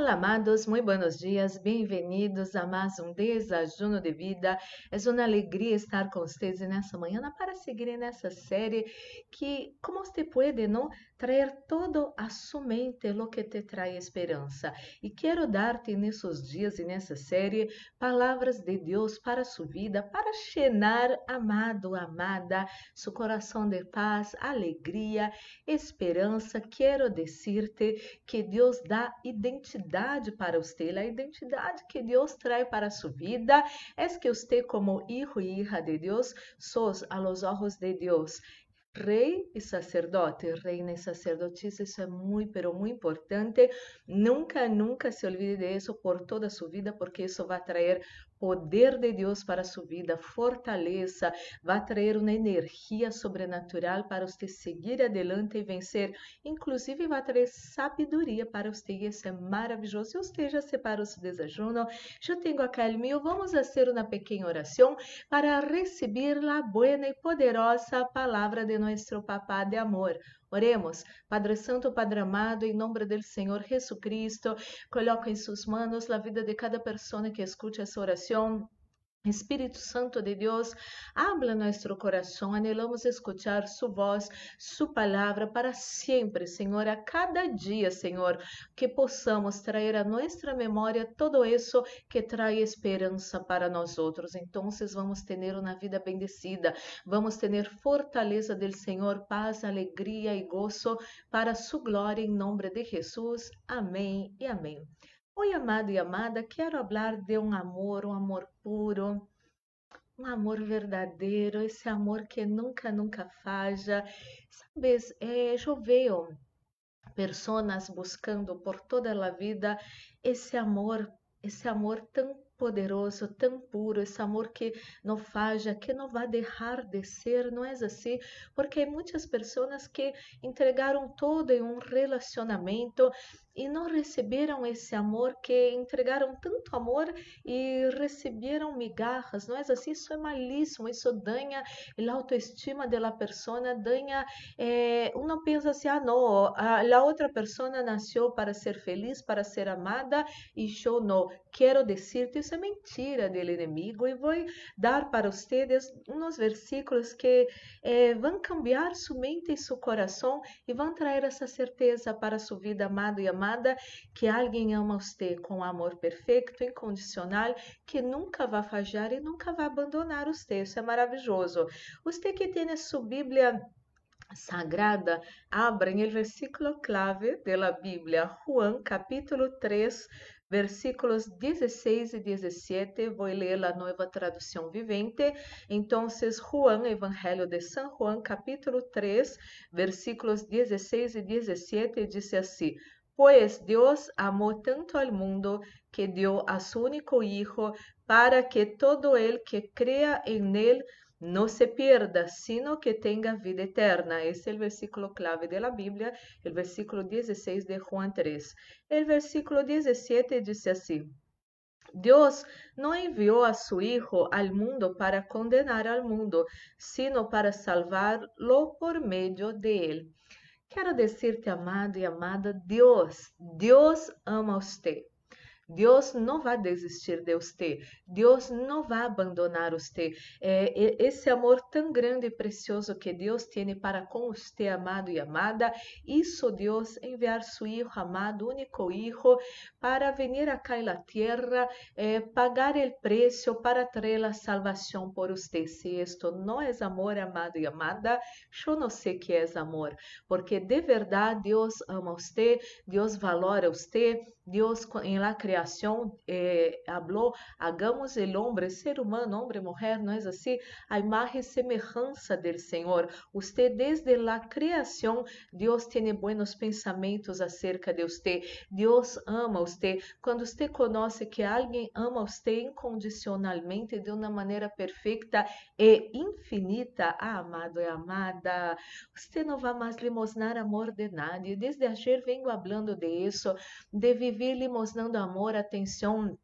Olá, amados, muito buenos dias, bem-vindos a mais um Desajuno de Vida. É uma alegria estar com vocês nessa manhã para seguir nessa série que, como você pode, não trazer todo a sua mente o que te traz esperança. E quero dar-te nesses dias e nessa série palavras de Deus para sua vida, para chenar, amado, amada, seu coração de paz, alegria, esperança. Quero dizer-te que Deus dá identidade para você, a identidade que Deus traz para sua vida é que você, como hijo e hija de Deus, sos a los ojos de Deus rei e sacerdote, reina e sacerdotisa, isso é muito, pero muito importante. Nunca, nunca se olvide de isso por toda a sua vida, porque isso vai trazer poder de Deus para a sua vida, fortaleza, vai trazer uma energia sobrenatural para você seguir adelante e vencer. Inclusive, vai trazer sabedoria para você, isso é maravilhoso. Se você já separou seu desajuno, já tenho acá o meu, vamos fazer uma pequena oração para receber a boa e poderosa palavra de nosso Papá de amor. Oremos, Padre Santo, Padre amado, em nome do Senhor Jesus Cristo, coloca em suas mãos a vida de cada pessoa que escute essa oração. Espírito Santo de Deus, habla nuestro coração, anhelamos escuchar Sua voz, Sua palavra para sempre, Senhor, a cada dia, Senhor, que possamos trazer a nossa memória todo isso que traz esperança para nós outros. Então, vamos ter uma vida bendecida, vamos ter fortaleza del Senhor, paz, alegria e gozo para Sua glória, em nome de Jesus. Amém e amém. Oi, amado e amada, quero falar de um amor, um amor puro, um amor verdadeiro, esse amor que nunca, nunca falha. Sabes, é, eu vejo pessoas buscando por toda a vida esse amor, esse amor tão poderoso, tão puro, esse amor que não falha, que não vai deixar de ser, não é assim? Porque muitas pessoas que entregaram todo em um relacionamento e não receberam esse amor, que entregaram tanto amor e receberam migarras, não é assim? Isso é malíssimo, isso danha a autoestima da pessoa, danha, eh, uno pensa assim, ah, não, a, outra pessoa nasceu para ser feliz, para ser amada, e eu não. Quero dizer-te, isso é mentira do inimigo, e vou dar para vocês uns versículos que eh, vão cambiar sua mente e seu coração e vão trazer essa certeza para sua vida, amado e amada amada, que alguém ama você com amor perfeito, incondicional, que nunca vai falhar e nunca vai abandonar você. Isso é maravilhoso. Você que tem sua Bíblia sagrada, abram o versículo clave da Bíblia, Juan, capítulo 3, versículos 16 e 17, vou ler a nova tradução vivente. Então, Juan, Evangelho de São Juan, capítulo 3, versículos 16 e 17, diz assim: Pues Dios amó tanto al mundo que dio a su único Hijo para que todo el que crea en él no se pierda, sino que tenga vida eterna. Esse é o versículo clave da Bíblia, o versículo 16 de Juan 3. O versículo 17 diz assim: Deus não enviou a su Hijo al mundo para condenar al mundo, sino para salvarlo por meio de él. Quero dizer-te, amado e amada, Deus, Deus ama você. Deus não vai desistir de você. Deus não vai abandonar você. É, esse amor tão grande e precioso que Deus tem para com você, amado e amada, isso Deus enviar seu Hijo amado, único Hijo, para vir acá na terra, é, pagar o preço para trazer a salvação por você. Se isto não é amor, amado e amada, eu não sei que é amor, porque de verdade Deus ama você, Deus valora você, Deus em la criação eh, hagamos el hombre, ser humano, homem, mulher, não é assim? A imagem e semelhança do Senhor. Você desde la criação, Deus tem buenos pensamentos acerca de você. Deus ama você. Quando você conhece que alguém ama você incondicionalmente, de uma maneira perfeita e infinita, ah, amado e amada, você não vai mais limosnar amor de nadie. Desde ayer vengo hablando de isso, de viver limosnando amor, atenção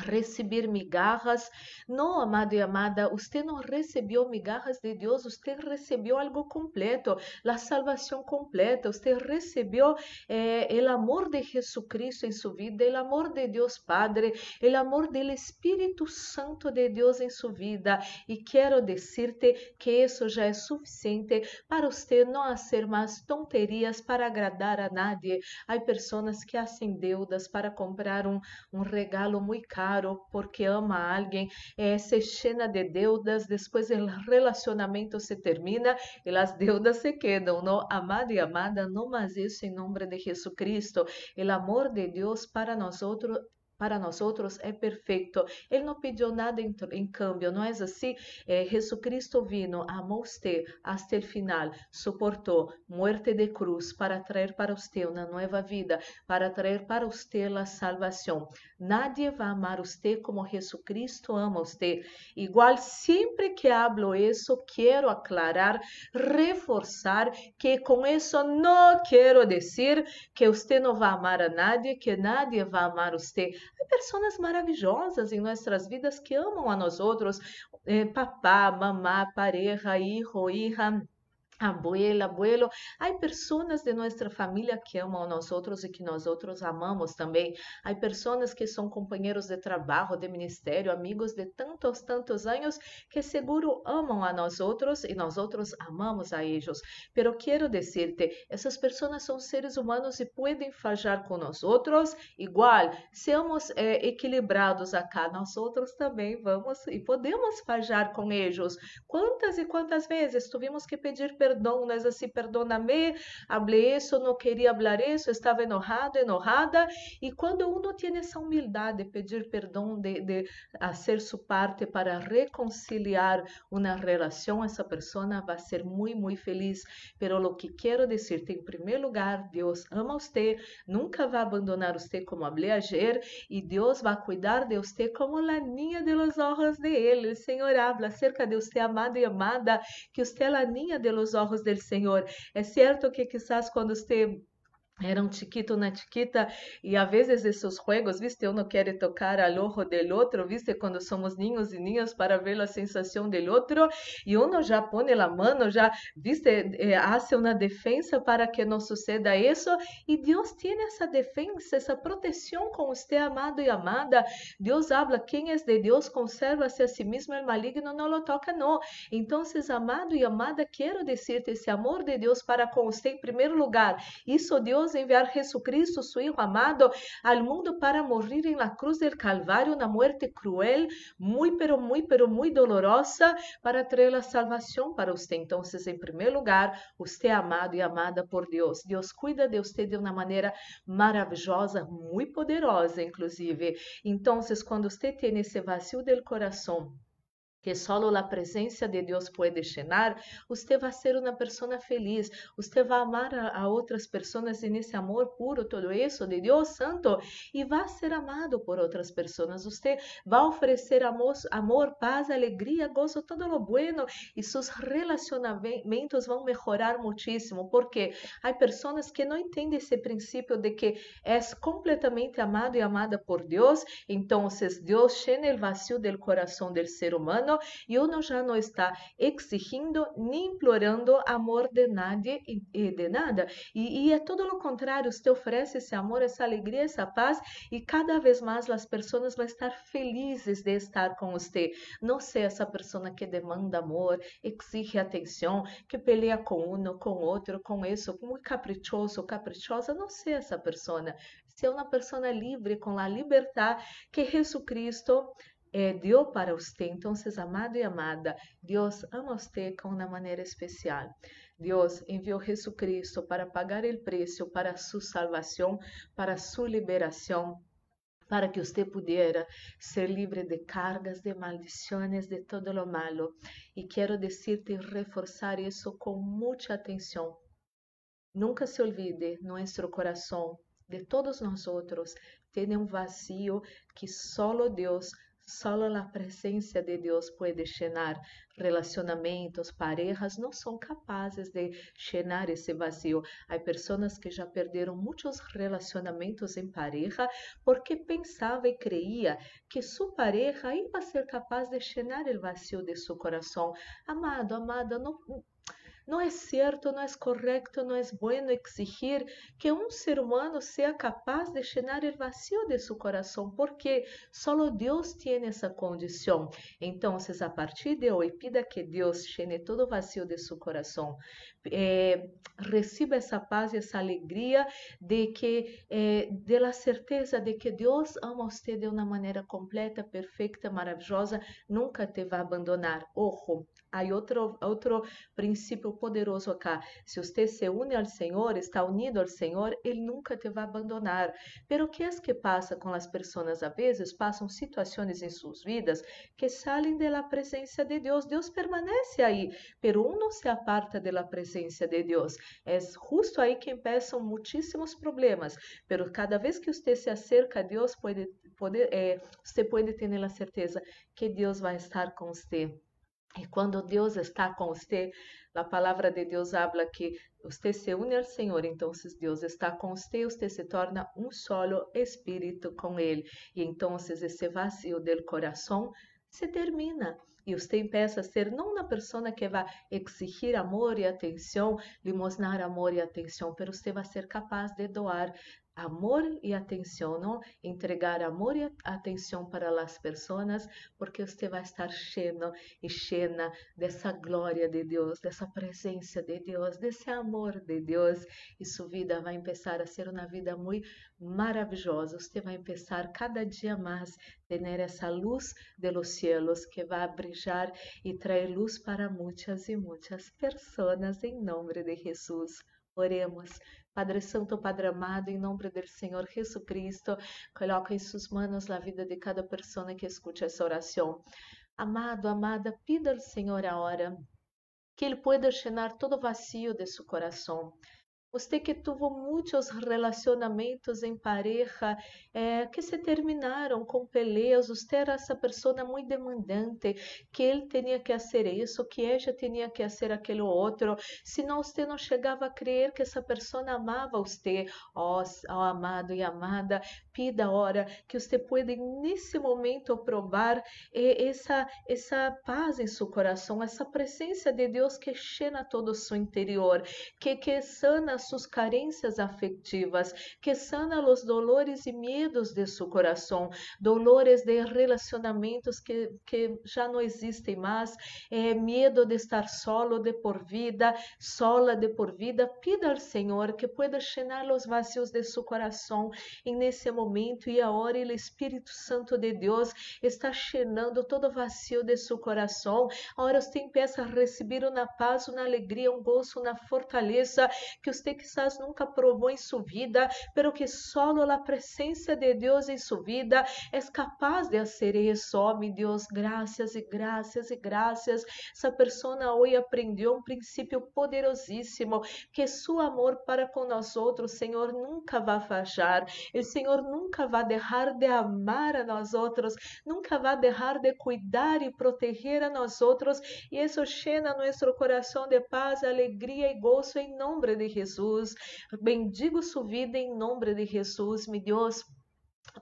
receber migajas. Não, amado e amada, você não recebeu migajas de Deus, você recebeu algo completo, a salvação completa. Você recebeu eh, o amor de Jesucristo em sua vida, o amor de Deus Padre, o amor do Espírito Santo de Deus em sua vida. E quero dizer-te que isso já é suficiente para você não fazer mais tonterias para agradar a nadie. Há pessoas que fazem deudas para comprar um, um regalo muito caro caro porque ama alguém, eh, se llena de deudas, depois o relacionamento se termina e as deudas se quedam, não? Amado e amada, não mais isso em nome de Jesucristo. O amor de Deus para nós outros para nós outros é perfeito. Ele não pediu nada em, em câmbio, não é assim? É, Jesucristo vino, amou você até o final, suportou muerte de cruz para trazer para você uma nova vida, para trazer para você a salvação. Nadie vai amar você como Jesucristo ama você. Igual, sempre que hablo isso, quero aclarar, reforçar que com isso não quero dizer que você não vai amar a nadie, que nadie vai amar você. Há pessoas maravilhosas em nossas vidas que amam a nós outros, eh, papá, mamá, pareja, hijo, hija abuela, abuelo. Há pessoas de nossa família que amam a nós outros e que nós outros amamos também. Há pessoas que são companheiros de trabalho, de ministério, amigos de tantos, tantos anos que seguro amam a nós outros e nós outros amamos a eles. Pero quero dizer-te, essas pessoas são seres humanos e podem falhar com nós outros igual. Seamos é, equilibrados acá, nós outros também vamos e podemos falhar com eles. Quantas e quantas vezes tivemos que pedir perdão perdão, nós assim, perdóname, hablé isso, não queria falar isso, estava enojado, enojada, e quando uno tem essa humildade de pedir perdão, de, de fazer sua parte para reconciliar uma relação, essa pessoa vai ser muito, muito feliz. Pero lo que quero dizer, em primeiro lugar, Deus ama você, nunca vai abandonar você como hablé ayer, e Deus vai cuidar de você como a niña de los ojos de Ele. O Senhor habla acerca de você, amado e amada, que você é a niña de los ojos ojos del Senhor. É certo que quizás quando você era um chiquito, uma chiquita, e a vezes esses jogos, viste, não quer tocar al ojo del outro, viste, quando somos niños e niñas para ver a sensação del outro, e uno já põe a mão, já, viste, eh, hace defesa para que não suceda isso, e Deus tem essa defesa, essa proteção com você, amado e amada. Deus habla, quem é de Deus conserva-se a si mesmo, o maligno não lo toca, não. Então, amado e amada, quero dizer-te esse amor de Deus para com você em primeiro lugar. Isso Deus Deus enviar Jesucristo, su Hijo amado, al mundo para morir en la cruz del Calvario, una muerte cruel, muy, pero muy, pero muy dolorosa, para traer la salvación para usted. Entonces, en primer lugar, usted amado y amada por Deus. Deus cuida de você de uma maneira maravilhosa, muito poderosa, inclusive. Então, quando você tem esse vazio del coração, que solo a presença de Deus pode llenar, você vai ser uma pessoa feliz, você vai amar a, a outras pessoas nesse amor puro, todo isso de Deus Santo, e vai ser amado por outras pessoas. Você vai oferecer amor, amor, paz, alegria, gozo, todo lo bueno, e seus relacionamentos vão melhorar muitíssimo, porque há pessoas que não entendem esse princípio de que é completamente amado e amada por Deus, então Deus llena o vazio do coração do ser humano e uno já não está exigindo nem implorando amor de nadie e de nada. E, e é todo o contrário, você oferece esse amor, essa alegria, essa paz e cada vez mais as pessoas vão estar felizes de estar com você. Não ser essa pessoa que demanda amor, exige atenção, que pelea com um, com outro, com isso, muito caprichoso, caprichosa. Não ser essa pessoa. Ser uma pessoa livre, com a liberdade que Jesus Cristo é, deu para você. Então, amado e amada, Deus ama você com uma maneira especial. Deus enviou Jesus Cristo para pagar o preço para sua salvação, para sua liberação, para que você pudesse ser livre de cargas, de maldições, de todo lo malo. E quero dizer-te e reforçar isso com muita atenção. Nunca se olvide, nosso coração, de todos nós outros, tem um vazio que só Deus Solo a presença de Deus pode llenar relacionamentos, parejas não são capazes de llenar esse vazio. Há pessoas que já perderam muitos relacionamentos em pareja porque pensava e creia que sua pareja ia ser capaz de llenar o vazio de seu coração. Amado, amada, não, não é certo, não é correto, não é bueno exigir que um ser humano seja capaz de llenar o vazio de seu coração, porque só Deus tem essa condição. Então, a partir de hoje, pida que Deus llene todo o vazio de seu coração. Eh, receba essa paz e essa alegria de que, eh, de certeza de que Deus ama você de uma maneira completa, perfeita, maravilhosa, nunca te vai abandonar. Ojo, há outro, outro princípio poderoso acá. Se você se une ao Senhor, está unido ao Senhor, Ele nunca te vai abandonar. Pero que é que passa com as pessoas? A vezes passam situações em suas vidas que saem da presença de Deus. Deus permanece aí, pero um não se aparta da presença de Deus. É justo aí que começam muitíssimos problemas. Pero cada vez que você se acerca a Deus, pode, pode, é, você pode ter a certeza que Deus vai estar com você. E quando Deus está com você, a palavra de Deus habla que você se une ao Senhor, então Deus está com você, você se torna um solo espírito com Ele. E então esse vazio do coração se termina. E você empieza a ser não uma pessoa que vai exigir amor e atenção, limosnar amor e atenção, mas você vai ser capaz de doar amor e atenção, não? Entregar amor e atenção para as pessoas, porque você vai estar cheio e cheia dessa glória de Deus, dessa presença de Deus, desse amor de Deus, e sua vida vai começar a ser uma vida muito maravilhosa. Você vai começar cada dia mais ter essa luz de los cielos que vai brilhar e trazer luz para muitas e muitas pessoas em nome de Jesus. Oremos. Padre Santo, Padre amado, em nome do Senhor Jesus Cristo, coloca em suas mãos a vida de cada pessoa que escute essa oração. Amado, amada, pida ao Senhor a hora que Ele pueda llenar todo vazio de seu coração. Você que teve muitos relacionamentos em pareja é, que se terminaram com peleas, você era essa pessoa muito demandante, que ele tinha que fazer isso, que ela tinha que fazer aquilo outro, senão você não chegava a crer que essa pessoa amava você. Ó oh, oh, amado e amada, pida hora que você pode nesse momento provar essa, essa paz em seu coração, essa presença de Deus que cheira todo o seu interior, que, que sana suas carências afetivas, que sana os dolores e medos de seu coração, dolores de relacionamentos que, que já não existem mais, é, medo de estar solo de por vida, sola de por vida. Pida ao Senhor que pueda llenar os vazios de seu coração e nesse momento e agora o Espírito Santo de Deus está llenando todo vazio de seu coração. Agora você empieza a receber uma paz, uma alegria, um gozo, uma fortaleza que você quizás nunca provou em sua vida, pero que solo a presença de Deus em sua vida é capaz de fazer isso. Oh, Deus, graças e graças e graças. Essa pessoa hoje aprendeu um princípio poderosíssimo, que seu amor para com nós outros, Senhor, nunca vai falhar. O Senhor nunca vai deixar de amar a nós outros, nunca vai deixar de cuidar e proteger a nós outros, e isso llena nosso coração de paz, alegria e gozo em nome de Jesus. Bendigo sua vida em nome de Jesus, meu Deus.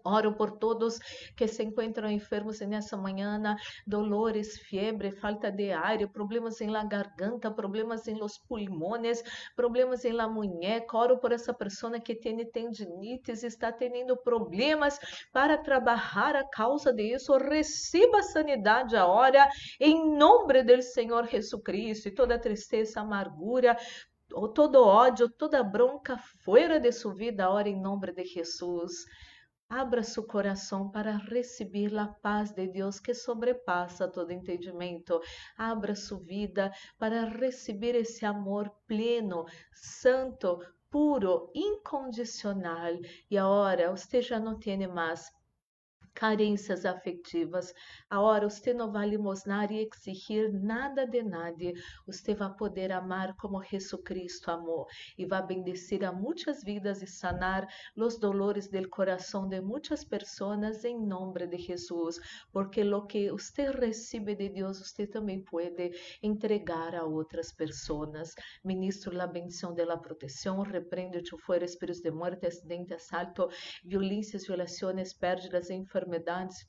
Oro por todos que se encontram enfermos nessa manhã, dolores, febre, falta de ar, problemas em la garganta, problemas em los pulmones, problemas em la muñeca. Oro por essa pessoa que tem tendinites, está tendo problemas para trabalhar a causa disso. Receba sanidade agora, em nome do Senhor Jesus Cristo. E toda tristeza, amargura, ou todo ódio, toda bronca fora de sua vida agora em nome de Jesus. Abra seu coração para receber a paz de Deus que sobrepassa todo entendimento. Abra sua vida para receber esse amor pleno, santo, puro, incondicional. E agora você já não tem mais carências afetivas. Agora, você não vai limosnar e exigir nada de nadie. Você vai poder amar como Jesus Cristo amou e vai bendecir a muitas vidas e sanar os dolores do coração de muitas pessoas em nome de Jesus, porque lo que você recebe de Deus, você também pode entregar a outras pessoas. Ministro a bendição de la proteção, repreende o fuera espíritos de muerte, acidente, assalto, violências, violações, pérdidas, enfermidades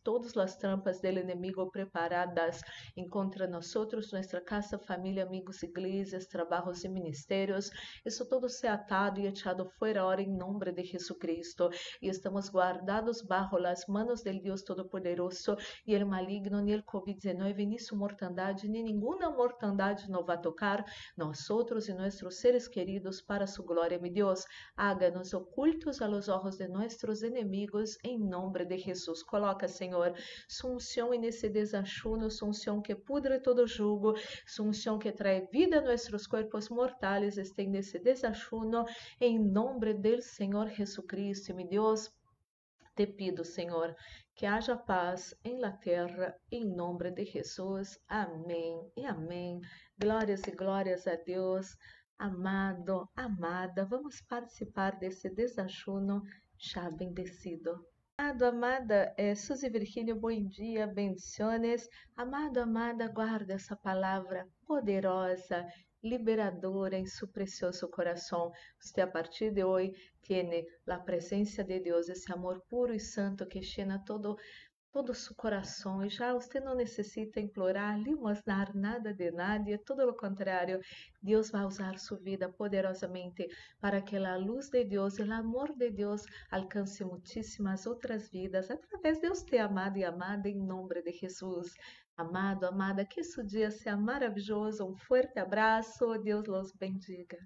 todas as trampas do inimigo preparadas contra nós, nossa casa, família, amigos, igrejas, trabalhos e ministérios. Isso todo se atado e echado fora ahora em nome de Jesucristo. E estamos guardados bajo las manos del Deus Todo-Poderoso e el maligno, ni el COVID-19, ni su mortandade, ni nenhuma mortandade nos vai tocar nós e nossos seres queridos para sua glória, meu Deus. Haga-nos ocultos a los ojos de nossos inimigos em nome de Jesus coloca, Senhor, sunção nesse desachuno, sunção que pudre todo jugo, sunção que trae vida a nossos corpos mortais, este nesse desachuno, em nome do Senhor Jesucristo, meu Deus. Te pido, Senhor, que haja paz em la terra, em nome de Jesus. Amém e amém. Glórias e glórias a Deus. Amado, amada, vamos participar desse desachuno já bendecido. Amado, amada, é, Suzy Virgínio, bom dia, bendiciones. Amado, amada, guarda essa palavra poderosa, liberadora em seu precioso coração. Você a partir de hoje tem a presença de Deus, esse amor puro e santo que llena todo todo su coração. E já você não necessita implorar, limosnar nada de nadie, todo o contrário. Deus vai usar sua vida poderosamente para que a luz de Deus, o amor de Deus alcance muitíssimas outras vidas através de você, amado e amada, em nome de Jesus. Amado, amada, que esse dia seja maravilhoso. Um forte abraço. Deus los bendiga.